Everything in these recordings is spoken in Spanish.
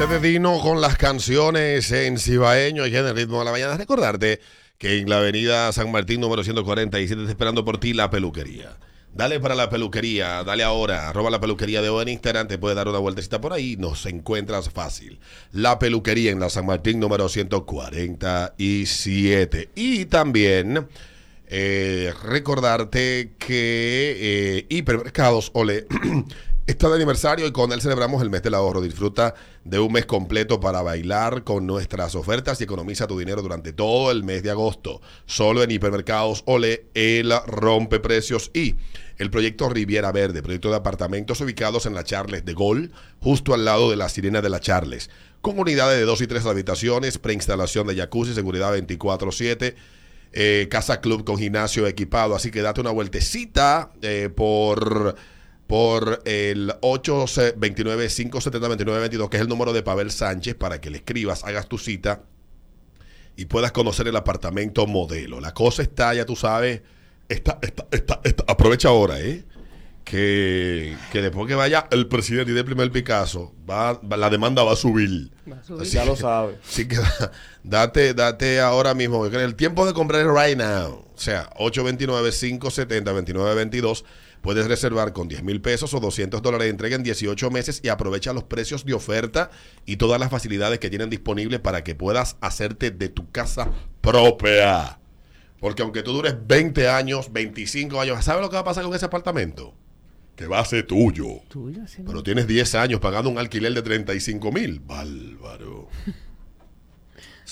Antes de Dino con las canciones en cibaeño y en el ritmo de la mañana, recordarte que en la avenida San Martín número 147 está esperando por ti la peluquería. Dale para la peluquería, dale ahora, arroba la peluquería de hoy en Instagram, te puede dar una vueltecita por ahí, nos encuentras fácil. La peluquería en la San Martín número 147. Y también eh, recordarte que eh, Hipermercados Ole está de aniversario y con él celebramos el mes del ahorro. Disfruta de un mes completo para bailar con nuestras ofertas y economiza tu dinero durante todo el mes de agosto. Solo en Hipermercados Ole, el rompe precios y el proyecto Riviera Verde, proyecto de apartamentos ubicados en la Charles de Gol, justo al lado de la Sirena de la Charles, con unidades de dos y tres habitaciones, preinstalación de jacuzzi, seguridad 24-7. eh, casa club con gimnasio equipado, así que date una vueltecita eh, por por el 829-570-2922, que es el número de Pavel Sánchez, para que le escribas, hagas tu cita y puedas conocer el apartamento modelo. La cosa está, ya tú sabes, está, está, está, está- aprovecha ahora, ¿eh? Que, que después que vaya el presidente y dé el primer Picasso, va, va- la demanda va a subir. Va a subir. Así Ya lo sabe. Así que date, date ahora mismo. El tiempo de comprar es right now. O sea, 829-570-2922. Puedes reservar con 10 mil pesos o 200 dólares de entrega en 18 meses y aprovecha los precios de oferta y todas las facilidades que tienen disponibles para que puedas hacerte de tu casa propia. Porque aunque tú dures 20 años, 25 años, ¿sabes lo que va a pasar con ese apartamento? Que va a ser tuyo. Tuyo, sí, Pero tienes 10 años pagando un alquiler de 35 mil. Bárbaro.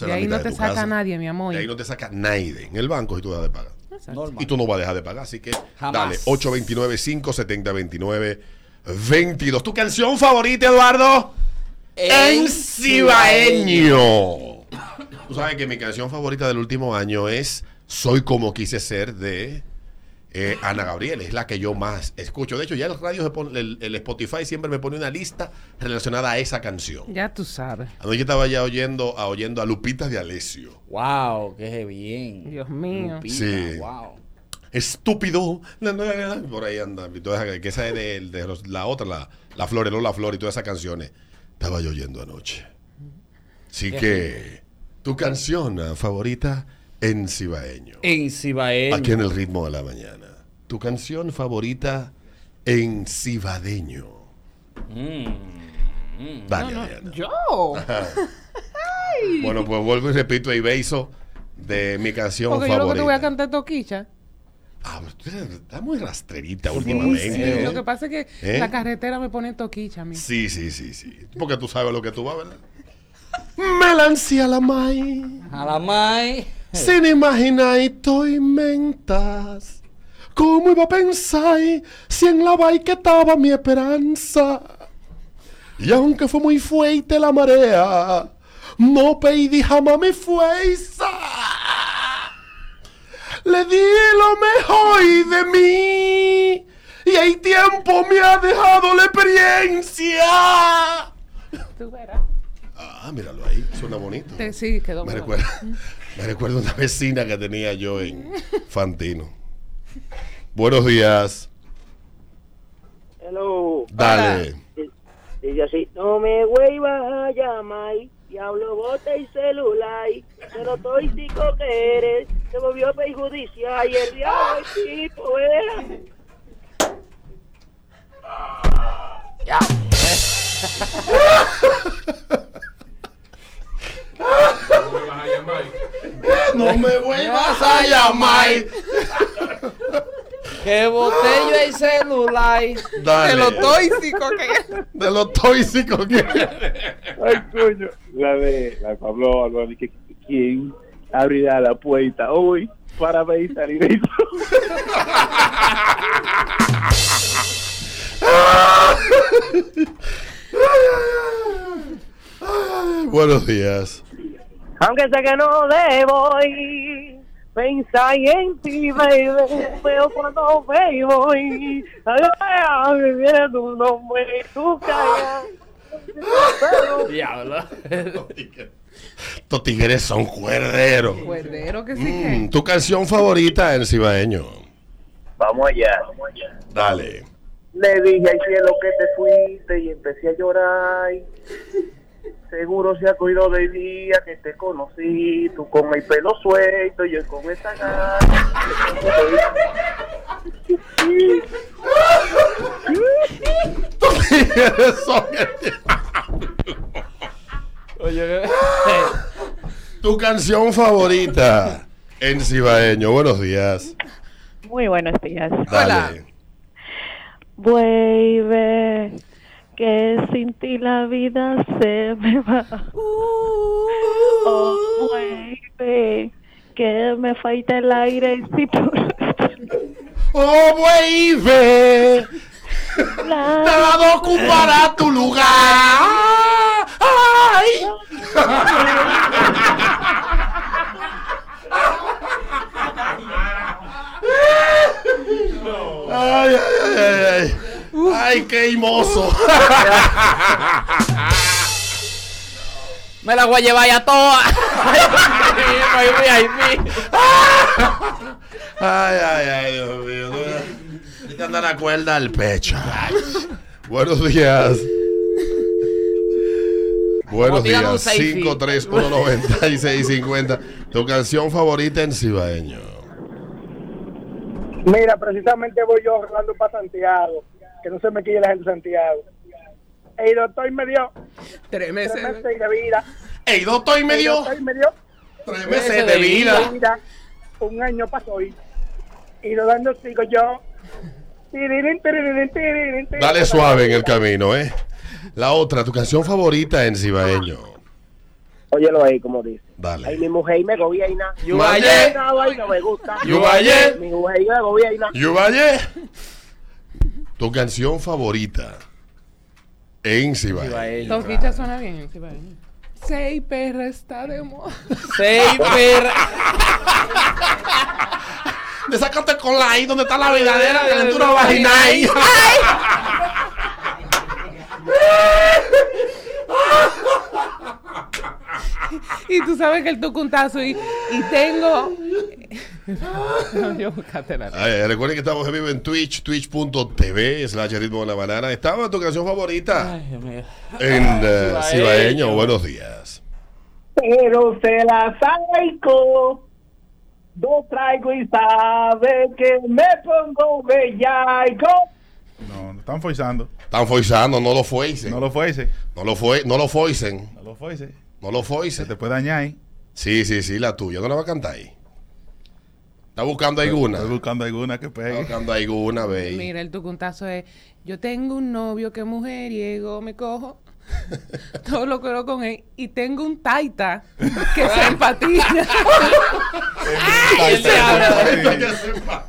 De ahí no te saca casa. nadie, mi amor. De ahí no te saca nadie. En el banco y tú dejas de pagar. Normal. Y tú no vas a dejar de pagar. Así que Jamás. dale, 829-570-2922. ¿Tu canción favorita, Eduardo? En Cibaeño. Tú sabes que mi canción favorita del último año es Soy como quise ser de eh, Ana Gabriel. Es la que yo más escucho. De hecho, ya el radio, se pone- el, el Spotify siempre me pone una lista relacionada a esa canción. Ya tú sabes. Anoche estaba ya oyendo a, oyendo a Lupita de Alessio. Wow, qué bien. Dios mío. Lupita, Sí. Wow. Estúpido. Por ahí anda. Y toda esa- que esa es de, de los- la otra, la, la Flor, la Flor y todas esas canciones. Estaba yo oyendo anoche. Así que, tu canción ah, favorita en cibaeño. En Cibaeño. Aquí en el ritmo de la mañana. Tu canción favorita en cibadeño. Mm. Dale, No, no, Diana. yo. Bueno, pues vuelvo y repito y beso de mi canción Porque yo lo que te voy a favorita. cantar toquicha. Ah, estás muy rastrerita Sí, últimamente. sí, ¿eh? Lo que pasa es que ¿Eh? la carretera me pone toquicha a mí. Sí, sí, sí, sí. Porque tú sabes lo que tú vas, ¿verdad? Melancia la mai, A la Mai. sin imaginar mentas. ¿Cómo iba a pensar si en la que estaba mi esperanza? Y aunque fue muy fuerte la marea, no pedí jamás mi fuerza. Le di lo mejor de mí. Y el tiempo me ha dejado la experiencia. Tú verás. Ah, míralo ahí, suena bonito. Te- sí, quedó Me recuerda, me recuerda una vecina que tenía yo en Fantino. Buenos días. Hello. Dale. Dice así, no me vuelvas a llamar, diablo bote y celular, pero tóxico que eres, se volvió perjudicial y el diablo es tipo, ¿eh? No me vuelvas a llamar. Que botello el celular. Dale. De lo tóxico que es. De lo tóxico que Ay, coño. La de la de Pablo que quién abrirá la puerta hoy para ver salir esto. Buenos días. Aunque sé que no debo ir, pensar en ti, baby, pero cuando me voy, ay, ay, me viene tu nombre y tu cara. Diablo. Estos tigres son cuerderos. Cuerdero que sí Mm, que. tu canción favorita en Cibaeño. Vamos allá. Dale. Le dije al cielo que te fuiste y empecé a llorar. Seguro se acordó del día que te conocí, tú con el pelo suelto y yo con esa gana. Oye, Tu canción favorita en cibaeño. Buenos días. Muy buenos días. Dale. Vuelve, que sin ti la vida se me va. Oh, vuelve, que me falta el aire si por Oh, baby. la- Nada ocupará tu lugar. Ay. Ay, ay, ay, ay, ay. Ay, qué hermoso. me la voy a llevar ya toda. Ay. Ay, ay, ay, Dios mío. Te anda la cuerda al pecho. Buenos días. Buenos días. selfie. 5319650. Tu canción favorita en cibaeño. Mira, precisamente voy yo rodando para Santiago. Que no se me quille la gente de Santiago. El doctor me dio Tres tres meses. meses de vida. Ey, doctor, y me El dio doctor me dio tres meses de vida. vida. Un año pasó y, y rodando sigo yo. Dale suave en el camino, ¿eh? La otra, tu canción favorita en cibaeño. Óyelo ahí, como dice. Ay, Dale. mi mujer me gobierna. No, ay, no me gusta. Yubaye. Mi mujer me gobierna. Yuvalle. Tu canción favorita en Toquicha claro. suena bien. Sí, vale. Seis perra está de moda. Seis perra. Desacate con la I donde está la verdadera calentura vaginal. Y tú sabes que el tucuntazo y, y tengo. Ay, recuerden que estamos en vivo en Twitch, twitch.tv, slash ritmo de la banana. Estaba tu canción favorita Ay, Dios mío. en eh, Cibaeño. Buenos días. Pero se la saco. No traigo y sabe que me pongo bellaco. No, no están forzando. Están forzando, no lo fuercen. No lo fuese. No lo fue, no lo foicen. No lo fuese. No lo Se foicen. te puede dañar ahí. Sí, sí, sí, la tuya. ¿No la va a cantar ahí? ¿Está buscando alguna? Estoy buscando alguna que Está pegue. buscando alguna, ve. Mira, el tucuntazo es: Yo tengo un novio que mujeriego, me cojo. Todo lo quiero con él. Y tengo un taita que se empatina. Ay, se habla.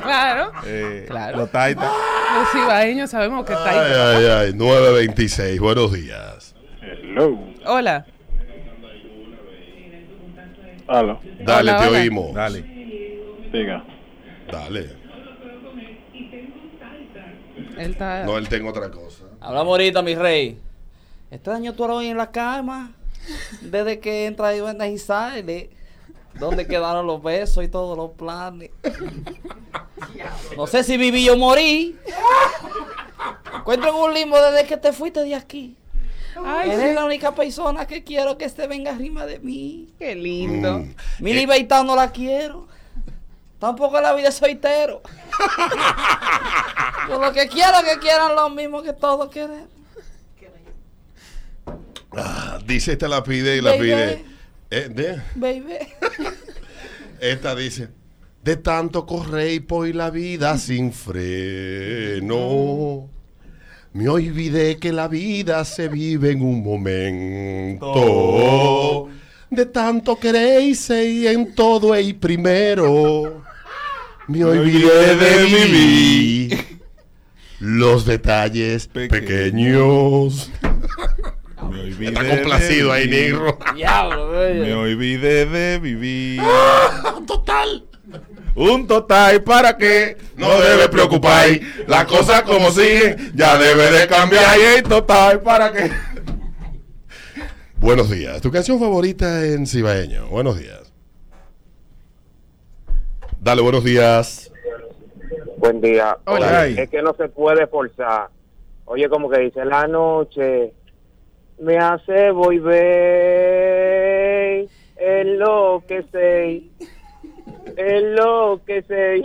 claro. Eh, Claro. Los taitas. Los cibaeños sabemos que Ay, taita. ay, ay. 926. Buenos días. Hello. Hola. Aló. Dale, Hola, te hola. oímos. Dale. Diga. Dale. Él está. No, él tengo otra cosa. Hablamos ahorita, mi rey. Este año tú ahora hoy en la cama. Desde que entra y vendas y sale. ¿Dónde quedaron los besos y todos los planes? No sé si viví o morí. Encuentro en un limbo desde que te fuiste de aquí. Ay, Eres sí, la única persona que quiero que este venga arriba de mí. qué lindo. Mm. Mi Eh, libertad no la quiero. Tampoco la vida es soltero. Yo lo que quiero que quieran lo mismo que todos queremos. ah, dice esta la pide y la Baby. pide. Eh, de- Baby. esta dice. De tanto correr por la vida sin freno. Me olvidé que la vida se vive en un momento. De tanto queréis y en todo el primero. Me olvidé de vivir los detalles pequeños. Me olvidé Está complacido de ahí, negro. Me olvidé de vivir. Total. Un total para que No debe preocupar. Las cosas como siguen, ya debe de cambiar. Y el total para que. Buenos días. ¿Tu canción favorita en cibaeño? Buenos días. Dale, buenos días. Buen día. Hola. Es que no se puede forzar. Oye, como que dice la noche me hace volver, es lo que sé, es lo que sé.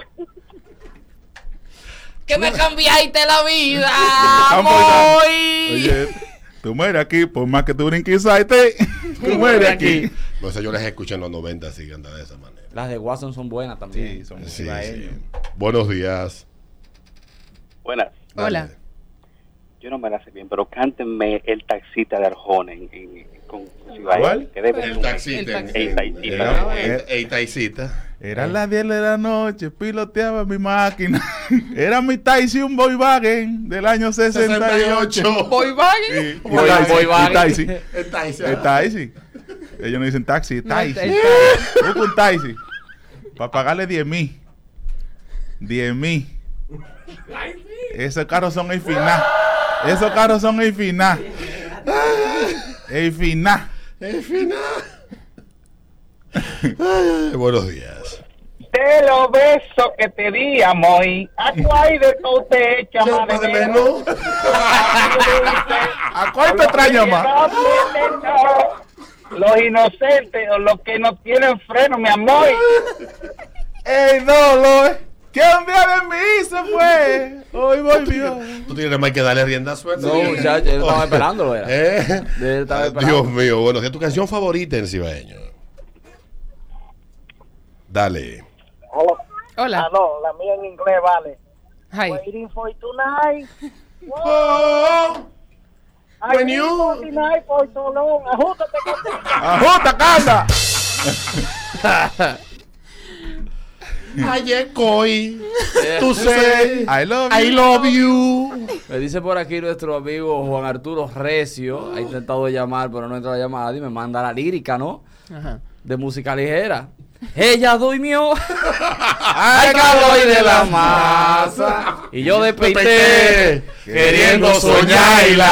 Que me cambiaste la vida. Oye, tú mueres aquí, por más que tú brinques, salte, tú mueres aquí. No sé, yo les escuché en los 90, así que anda de esa manera. Las de Watson son buenas también. Sí, son Sí. Buenos días. Buenas. Dale. Hola. Yo no me la sé bien, pero cántenme el taxista de Arjona en, en- con Cibaeño, ¿Cuál? que debe El taxista. El taxista. Ey, taxista. Ey, taxista. Era las 10 de la noche, piloteaba mi máquina. Era mi Taxi, un Volkswagen del año 68. 68. Voy Wagen. Sí, Voy- el voy el. Ellos no dicen taxi, el Busca un taxi. Para pagarle 10 mil. 10 mil. Esos carros son el final. Esos carros son el final. El final. El final. Buenos días. De los besos que te di, amor, a tu aire tú te echas más de de menos. ¿A cuál te extraña más? Los inocentes o los que no tienen freno, mi amor. ¡Ey, no, lo Que un día de mí se fue. Hoy volvió. Tú tienes más que darle rienda suelta. No, muchacho, yo estaba esperándolo, era. ¿Eh? Estaba Ah, esperando. Dios mío, bueno, ¿qué es tu canción favorita en cibaeño? Dale. Hola. Ah, no, la mía en inglés vale. Hi. Waiting for tonight. Oh, I When waiting you- for tonight for so long. Contigo. ¡Ajusta, canta! Ayer coy. Tú sé. I love I you. love you. Me dice por aquí nuestro amigo Juan Arturo Recio. Ha intentado llamar, pero no entra la llamada y me manda la lírica, ¿no? Ajá. De música ligera. Ella durmió al calor de la masa. Y yo despeité queriendo soñarla.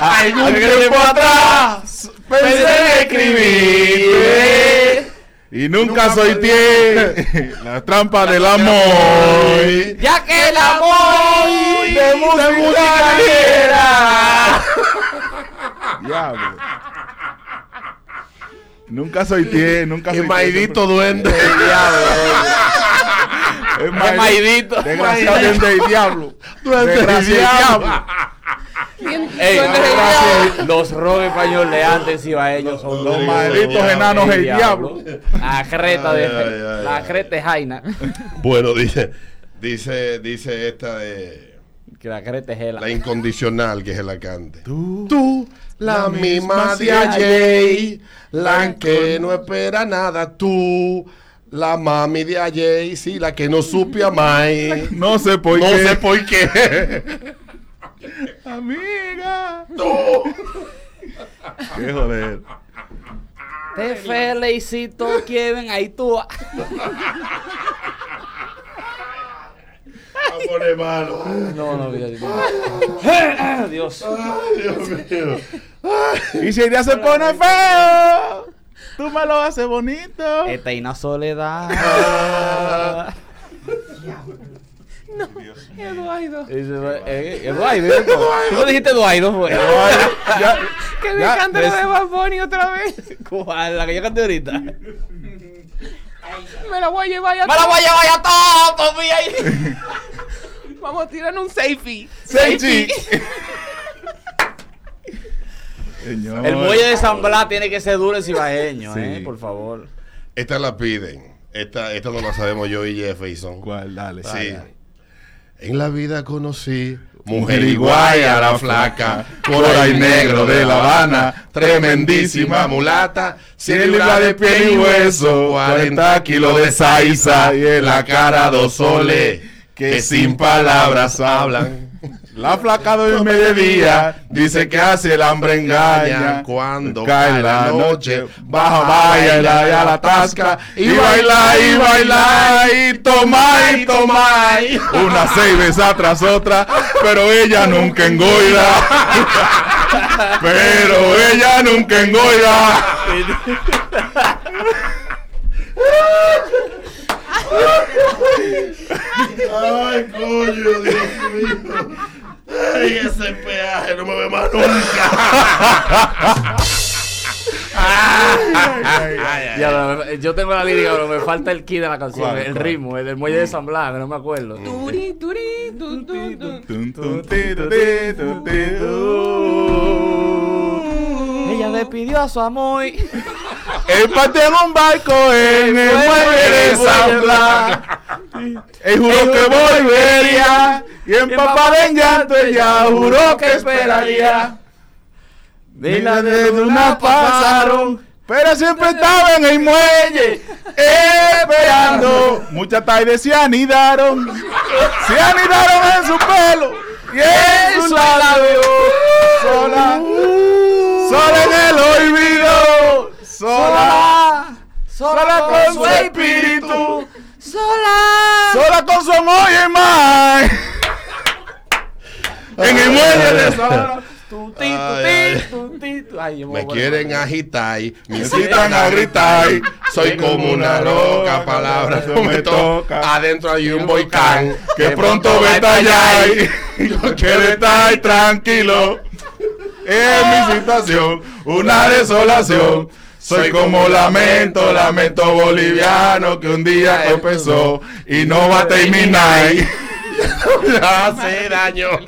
Algún tiempo atrás pensé en escribirte. Y nunca soy pie. La trampa del amor. Ya que el amor de música ligera. Diablo. Nunca soy pie, nunca soy maldito duende. Es Qué maidito. Desgraciadamente el diablo. Duende del diablo. diablo. Ey, diablo. los rock español de antes ibaeños son Los malditos enanos del diablo. La creta de la creta de Jaina. Bueno, dice, dice, dice esta de Que la incondicional que es la cante. Tú, Tú, la, la misma misma de ayer, la que no espera nada. Tú, la mami de ayer, sí, la que no supe amar. no sé por no qué. sé por qué. Amiga. Tú. Qué joder. Te felicito, Kevin. Ahí tú. A poner malo. No, no, mira. Dios. Dios mío. Y si el día se pone feo, tú me lo haces bonito. Eterna soledad. Eduardo. Dice, eh, Eduardo, Tú no dijiste Eduardo, fue. Que me ya, cante lo de Bad Bunny otra vez. ¿Cuál? La que yo canté ahorita. Me Me la voy a llevar ya. la voy a llevar ya todo. Vamos a tirar un safety. Señor. El muelle de San Blas tiene que ser duro en cibaeño, Sí. eh, por favor. Esta la piden. Esta, esta no la sabemos yo y Jefferson. ¿Cuál? Dale. Sí. dale. En la vida conocí mujer igual a la flaca, cora y negro de La Habana, tremendísima mulata, 100 libras de piel y hueso, 40 kilos de salsa y en la cara dos soles que sin palabras hablan. La flaca de mediodía dice que hace el hambre engaña. cuando cae la noche, baja, baila baila y a la tasca y baila y baila y toma y toma una seis veces tras otra, pero ella nunca engoida. Pero ella nunca engoida. Ay, coño, Dios mío. Ay, ese peaje no me ve más nunca. Ya, lo- yo tengo la lírica, pero me falta el key de la canción, ¿Cuál, el cuál? ritmo, el del muelle de San Blas, que no me acuerdo. Turi, turi. Tun, tun. Ella despidió a su amor. Empate en un barco en el muelle de San Blas. Él juró que volvería. Y empapada en llanto ella juró que esperaría. Mira de una pasaron. Pero siempre estaba en el muelle esperando. Muchas tardes se anidaron. Se anidaron en su pelo y en su labio. Sola, sola en el olvido. Sola, sola con su espíritu. Sola. Sola con su amor y el mar. En el muelle de San Tu, ti, tu, Ay, ti, tu, ti, tu. Ay, yo Me quieren agitar, me incitan a gritar. gritar. Soy como una loca, palabras no me toca. Adentro hay un volcán que pronto va a estallar. Yo quiero estar tranquilo. Es mi situación, una desolación. Soy como lamento, lamento boliviano que un día empezó y no va a terminar. Hace daño.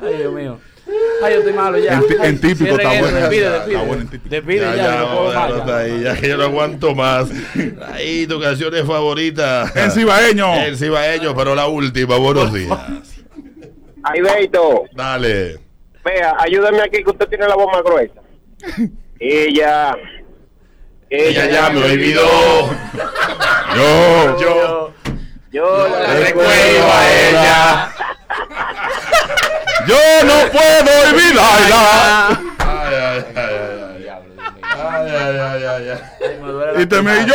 Ay, Dios mío. Ay, yo estoy malo ya. En típico está bueno. Despide, Está despide. bueno en típico. Despide Ya, ya, ya, no puedo ya. ahí, ya que yo no aguanto más. Ahí, tu canción es favorita. En cibaeño. El cibaeño, pero la última, buenos días. Ay, Beito, Dale. vea, ayúdame aquí que usted tiene la voz más gruesa. Ella. Ella ya me olvidó. Yo, Yo Yo la la recuerdo a ella. Yo no puedo olvidarla. Ay, ay, ay, ay, ay. Ay, ay, ay, ay, me Y teme espalda.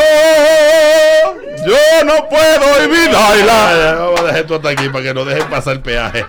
yo, yo no puedo olvidarla. Vamos a dejar esto hasta aquí para que no dejen pasar el peaje.